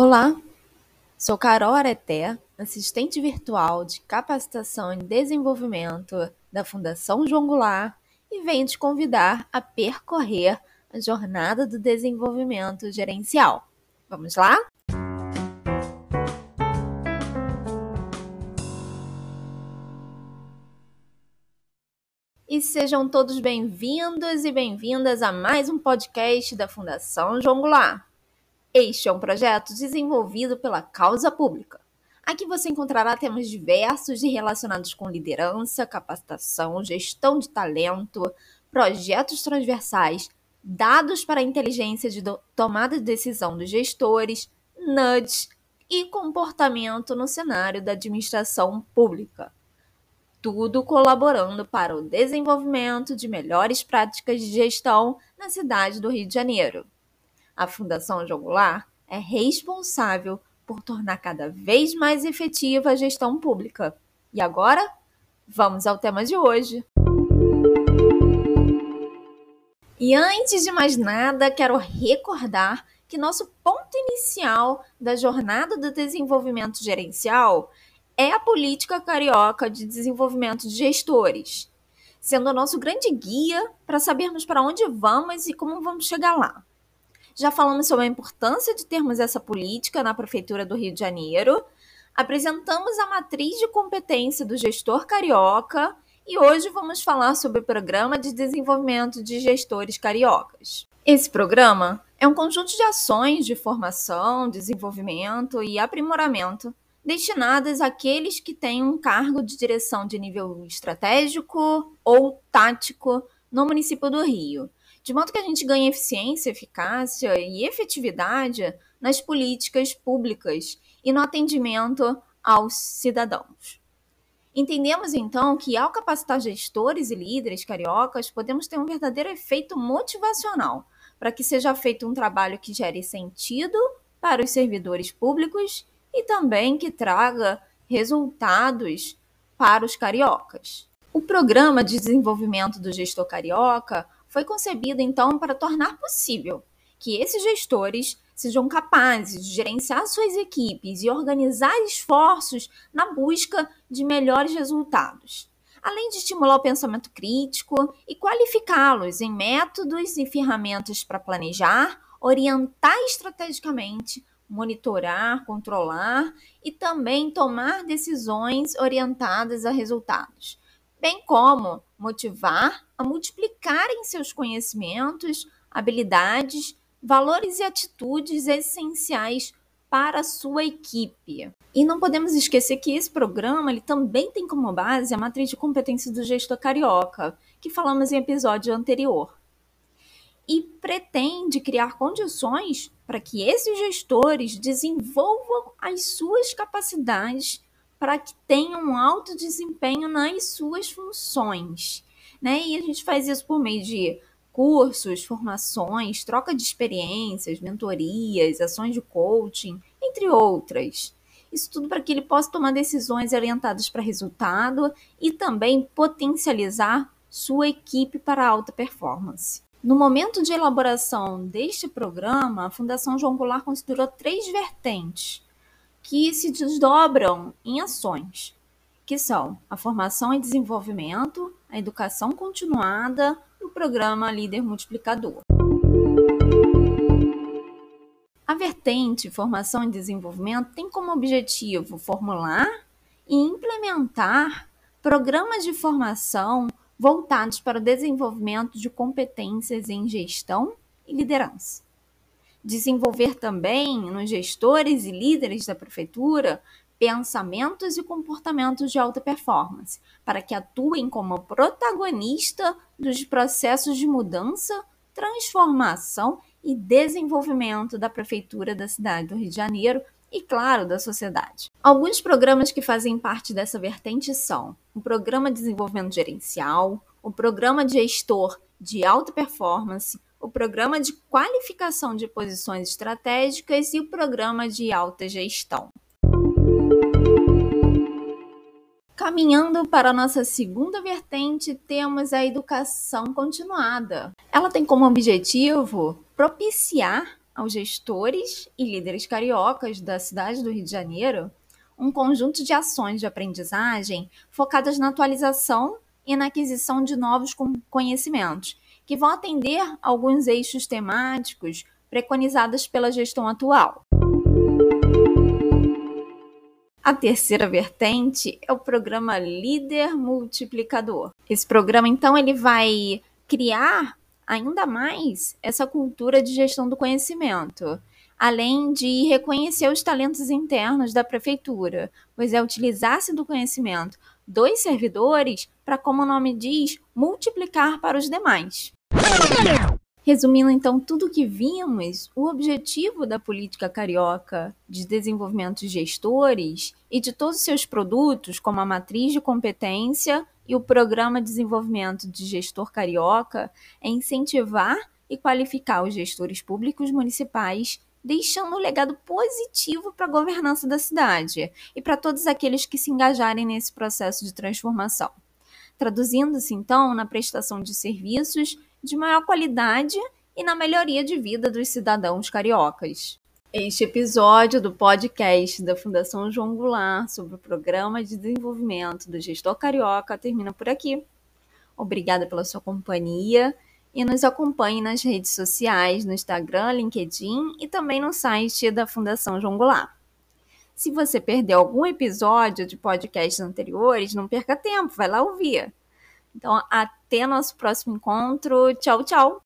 Olá, sou Carol Areté, assistente virtual de capacitação e desenvolvimento da Fundação João Goulart e venho te convidar a percorrer a jornada do desenvolvimento gerencial. Vamos lá? E sejam todos bem-vindos e bem-vindas a mais um podcast da Fundação João Goulart. Este é um projeto desenvolvido pela causa pública. Aqui você encontrará temas diversos relacionados com liderança, capacitação, gestão de talento, projetos transversais, dados para a inteligência de tomada de decisão dos gestores, nudges e comportamento no cenário da administração pública. Tudo colaborando para o desenvolvimento de melhores práticas de gestão na cidade do Rio de Janeiro. A Fundação Jogular é responsável por tornar cada vez mais efetiva a gestão pública. E agora, vamos ao tema de hoje. E antes de mais nada, quero recordar que nosso ponto inicial da jornada do desenvolvimento gerencial é a política carioca de desenvolvimento de gestores, sendo o nosso grande guia para sabermos para onde vamos e como vamos chegar lá. Já falamos sobre a importância de termos essa política na Prefeitura do Rio de Janeiro. Apresentamos a matriz de competência do gestor carioca e hoje vamos falar sobre o Programa de Desenvolvimento de Gestores Cariocas. Esse programa é um conjunto de ações de formação, desenvolvimento e aprimoramento destinadas àqueles que têm um cargo de direção de nível estratégico ou tático no município do Rio, de modo que a gente ganhe eficiência, eficácia e efetividade nas políticas públicas e no atendimento aos cidadãos. Entendemos então que, ao capacitar gestores e líderes cariocas, podemos ter um verdadeiro efeito motivacional para que seja feito um trabalho que gere sentido para os servidores públicos e também que traga resultados para os cariocas. O Programa de Desenvolvimento do Gestor Carioca foi concebida então para tornar possível que esses gestores sejam capazes de gerenciar suas equipes e organizar esforços na busca de melhores resultados, além de estimular o pensamento crítico e qualificá-los em métodos e ferramentas para planejar, orientar estrategicamente, monitorar, controlar e também tomar decisões orientadas a resultados bem como motivar a multiplicarem seus conhecimentos, habilidades, valores e atitudes essenciais para a sua equipe. E não podemos esquecer que esse programa ele também tem como base a matriz de competência do gestor carioca, que falamos em episódio anterior. E pretende criar condições para que esses gestores desenvolvam as suas capacidades para que tenham um alto desempenho nas suas funções. Né? E a gente faz isso por meio de cursos, formações, troca de experiências, mentorias, ações de coaching, entre outras. Isso tudo para que ele possa tomar decisões orientadas para resultado e também potencializar sua equipe para alta performance. No momento de elaboração deste programa, a Fundação João Goulart considerou três vertentes que se desdobram em ações, que são a formação e desenvolvimento, a educação continuada e o programa Líder Multiplicador. A vertente Formação e Desenvolvimento tem como objetivo formular e implementar programas de formação voltados para o desenvolvimento de competências em gestão e liderança desenvolver também nos gestores e líderes da prefeitura pensamentos e comportamentos de alta performance, para que atuem como protagonista dos processos de mudança, transformação e desenvolvimento da prefeitura da cidade do Rio de Janeiro e, claro, da sociedade. Alguns programas que fazem parte dessa vertente são o Programa de Desenvolvimento Gerencial, o Programa de Gestor de Alta Performance, o Programa de Qualificação de Posições Estratégicas e o Programa de Alta Gestão. Caminhando para a nossa segunda vertente, temos a educação continuada. Ela tem como objetivo propiciar aos gestores e líderes cariocas da cidade do Rio de Janeiro um conjunto de ações de aprendizagem focadas na atualização e na aquisição de novos conhecimentos, que vão atender alguns eixos temáticos preconizados pela gestão atual. A terceira vertente é o programa Líder Multiplicador. Esse programa, então, ele vai criar ainda mais essa cultura de gestão do conhecimento, além de reconhecer os talentos internos da prefeitura, pois é utilizar-se do conhecimento dos servidores para, como o nome diz, multiplicar para os demais. Resumindo então tudo o que vimos, o objetivo da política carioca de desenvolvimento de gestores e de todos os seus produtos, como a matriz de competência e o programa de desenvolvimento de gestor carioca, é incentivar e qualificar os gestores públicos municipais, deixando um legado positivo para a governança da cidade e para todos aqueles que se engajarem nesse processo de transformação. Traduzindo-se então na prestação de serviços de maior qualidade e na melhoria de vida dos cidadãos cariocas. Este episódio do podcast da Fundação João Goulart sobre o Programa de Desenvolvimento do Gestor Carioca termina por aqui. Obrigada pela sua companhia e nos acompanhe nas redes sociais, no Instagram, LinkedIn e também no site da Fundação João Goulart. Se você perdeu algum episódio de podcasts anteriores, não perca tempo, vai lá ouvir. Então, até nosso próximo encontro. Tchau, tchau!